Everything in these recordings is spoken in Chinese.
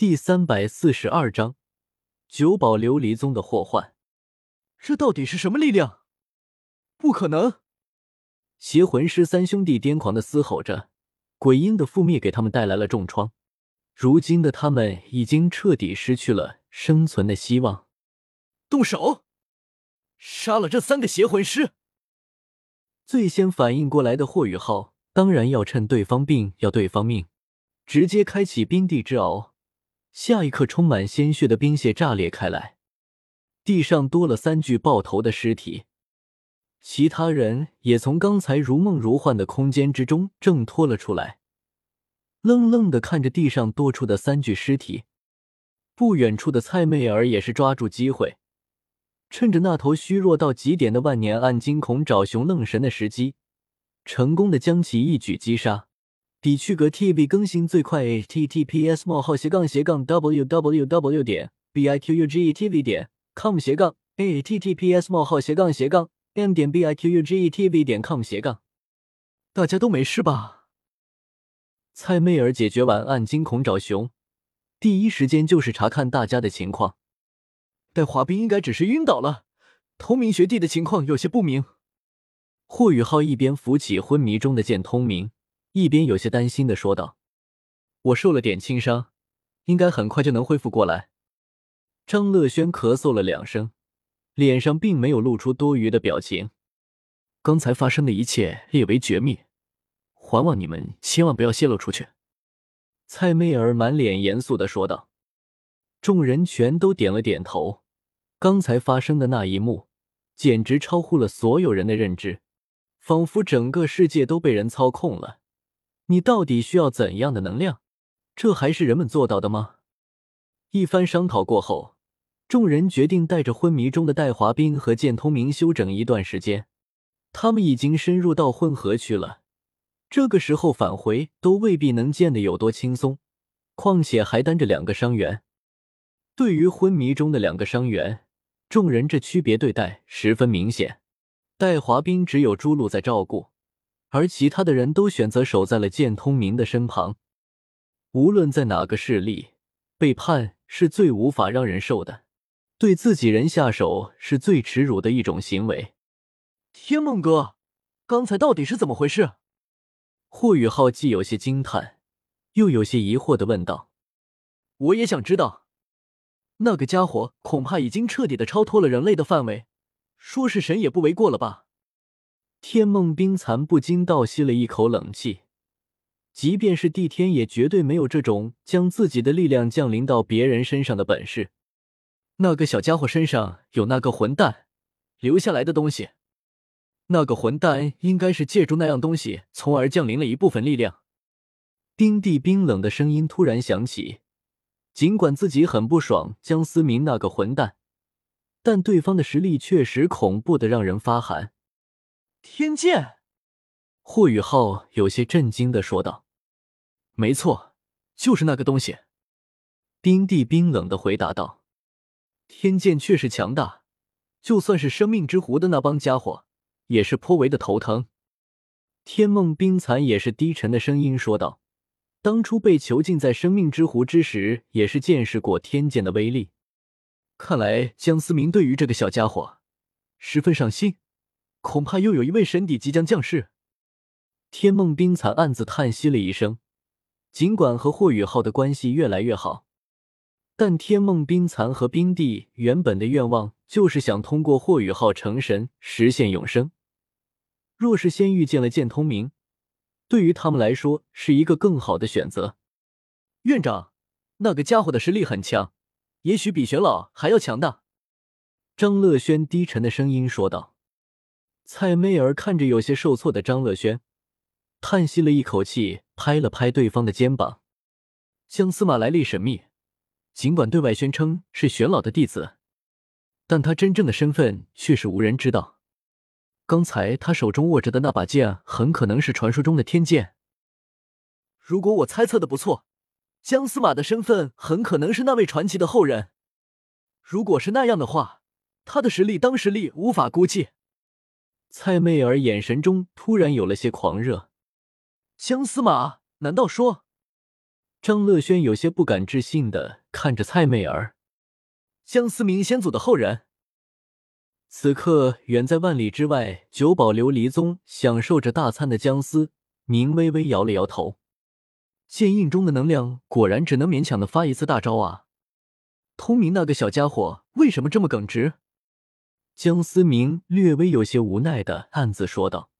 第三百四十二章九宝琉璃宗的祸患。这到底是什么力量？不可能！邪魂师三兄弟癫狂的嘶吼着，鬼婴的覆灭给他们带来了重创，如今的他们已经彻底失去了生存的希望。动手，杀了这三个邪魂师！最先反应过来的霍雨浩，当然要趁对方病要对方命，直接开启冰帝之鳌。下一刻，充满鲜血的冰屑炸裂开来，地上多了三具爆头的尸体。其他人也从刚才如梦如幻的空间之中挣脱了出来，愣愣的看着地上多出的三具尸体。不远处的蔡媚儿也是抓住机会，趁着那头虚弱到极点的万年暗金恐爪熊愣神的时机，成功的将其一举击杀。比趣格 TV 更新最快 HTTPS 冒号斜杠斜杠 WWW 点 BIQUGETV 点 com 斜杠 HTTPS 冒号斜杠斜杠 N 点 BIQUGETV 点 com 斜杠。大家都没事吧？蔡媚儿解决完暗金恐爪熊，第一时间就是查看大家的情况。带滑冰应该只是晕倒了，通明学弟的情况有些不明。霍雨浩一边扶起昏迷中的剑通明。一边有些担心的说道：“我受了点轻伤，应该很快就能恢复过来。”张乐轩咳嗽了两声，脸上并没有露出多余的表情。刚才发生的一切列为绝密，还望你们千万不要泄露出去。”蔡媚儿满脸严肃的说道。众人全都点了点头。刚才发生的那一幕，简直超乎了所有人的认知，仿佛整个世界都被人操控了。你到底需要怎样的能量？这还是人们做到的吗？一番商讨过后，众人决定带着昏迷中的戴华冰和剑通明休整一段时间。他们已经深入到混合区了，这个时候返回都未必能见得有多轻松，况且还担着两个伤员。对于昏迷中的两个伤员，众人这区别对待十分明显。戴华冰只有朱露在照顾。而其他的人都选择守在了剑通明的身旁。无论在哪个势力，背叛是最无法让人受的，对自己人下手是最耻辱的一种行为。天梦哥，刚才到底是怎么回事？霍雨浩既有些惊叹，又有些疑惑的问道：“我也想知道，那个家伙恐怕已经彻底的超脱了人类的范围，说是神也不为过了吧？”天梦冰蚕不禁倒吸了一口冷气，即便是帝天，也绝对没有这种将自己的力量降临到别人身上的本事。那个小家伙身上有那个混蛋留下来的东西，那个混蛋应该是借助那样东西，从而降临了一部分力量。冰帝冰冷的声音突然响起，尽管自己很不爽江思明那个混蛋，但对方的实力确实恐怖的让人发寒。天剑，霍雨浩有些震惊的说道：“没错，就是那个东西。”冰帝冰冷的回答道：“天剑确实强大，就算是生命之湖的那帮家伙，也是颇为的头疼。”天梦冰蚕也是低沉的声音说道：“当初被囚禁在生命之湖之时，也是见识过天剑的威力。看来江思明对于这个小家伙十分上心。”恐怕又有一位神邸即将降世。天梦冰蚕暗自叹息了一声，尽管和霍雨浩的关系越来越好，但天梦冰蚕和冰帝原本的愿望就是想通过霍雨浩成神，实现永生。若是先遇见了剑通明，对于他们来说是一个更好的选择。院长，那个家伙的实力很强，也许比玄老还要强大。张乐轩低沉的声音说道。蔡媚儿看着有些受挫的张乐轩，叹息了一口气，拍了拍对方的肩膀。江司马来历神秘，尽管对外宣称是玄老的弟子，但他真正的身份却是无人知道。刚才他手中握着的那把剑，很可能是传说中的天剑。如果我猜测的不错，江司马的身份很可能是那位传奇的后人。如果是那样的话，他的实力当实力无法估计。蔡媚儿眼神中突然有了些狂热。姜司马，难道说张乐轩有些不敢置信的看着蔡媚儿，姜思明先祖的后人。此刻，远在万里之外，九宝琉璃宗享受着大餐的姜思明微微摇了摇头，剑印中的能量果然只能勉强的发一次大招啊！通明那个小家伙为什么这么耿直？江思明略微有些无奈的暗自说道：“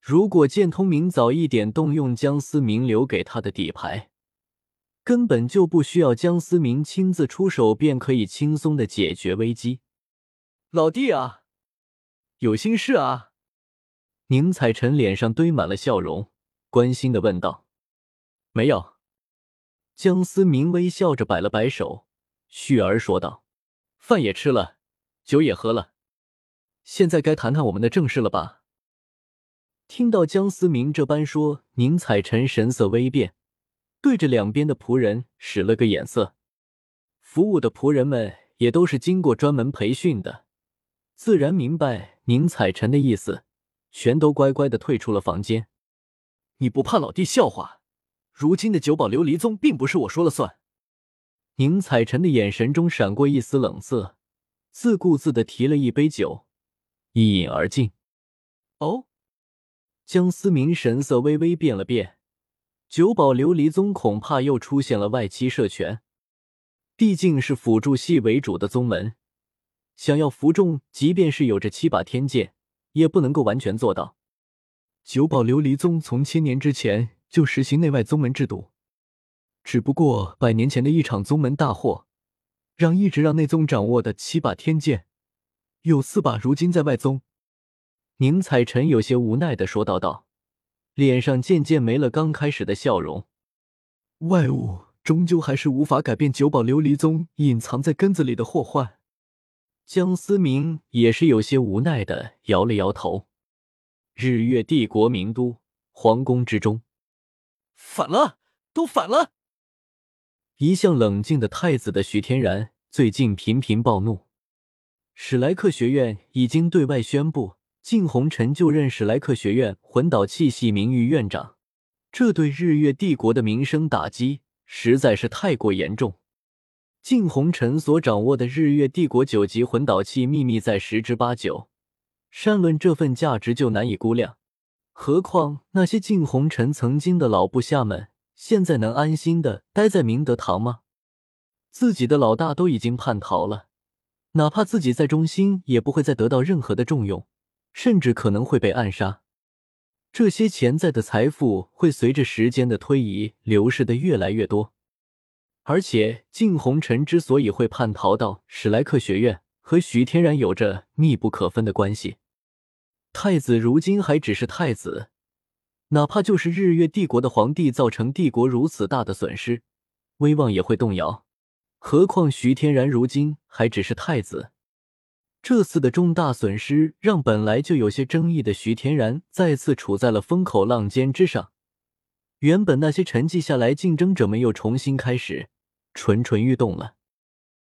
如果剑通明早一点动用江思明留给他的底牌，根本就不需要江思明亲自出手，便可以轻松的解决危机。”老弟啊，有心事啊？宁采臣脸上堆满了笑容，关心的问道：“没有。”江思明微笑着摆了摆手，旭儿说道：“饭也吃了，酒也喝了，现在该谈谈我们的正事了吧？”听到江思明这般说，宁采臣神色微变，对着两边的仆人使了个眼色。服务的仆人们也都是经过专门培训的。自然明白宁采臣的意思，全都乖乖的退出了房间。你不怕老弟笑话？如今的九宝琉璃宗并不是我说了算。宁采臣的眼神中闪过一丝冷色，自顾自的提了一杯酒，一饮而尽。哦，江思明神色微微变了变，九宝琉璃宗恐怕又出现了外戚设权，毕竟是辅助系为主的宗门。想要服众，即便是有着七把天剑，也不能够完全做到。九宝琉璃宗从千年之前就实行内外宗门制度，只不过百年前的一场宗门大祸，让一直让内宗掌握的七把天剑，有四把如今在外宗。宁采臣有些无奈的说道道，脸上渐渐没了刚开始的笑容。外物终究还是无法改变九宝琉璃宗隐藏在根子里的祸患。江思明也是有些无奈的摇了摇头。日月帝国名都皇宫之中，反了，都反了！一向冷静的太子的徐天然最近频频暴怒。史莱克学院已经对外宣布，靳红尘就任史莱克学院魂导器系名誉院长，这对日月帝国的名声打击实在是太过严重。靳红尘所掌握的日月帝国九级魂导器秘密在十之八九，单论这份价值就难以估量。何况那些靳红尘曾经的老部下们，现在能安心的待在明德堂吗？自己的老大都已经叛逃了，哪怕自己在中心，也不会再得到任何的重用，甚至可能会被暗杀。这些潜在的财富会随着时间的推移流失的越来越多。而且，靳红尘之所以会叛逃到史莱克学院，和徐天然有着密不可分的关系。太子如今还只是太子，哪怕就是日月帝国的皇帝，造成帝国如此大的损失，威望也会动摇。何况徐天然如今还只是太子，这次的重大损失让本来就有些争议的徐天然再次处在了风口浪尖之上。原本那些沉寂下来竞争者们又重新开始。蠢蠢欲动了。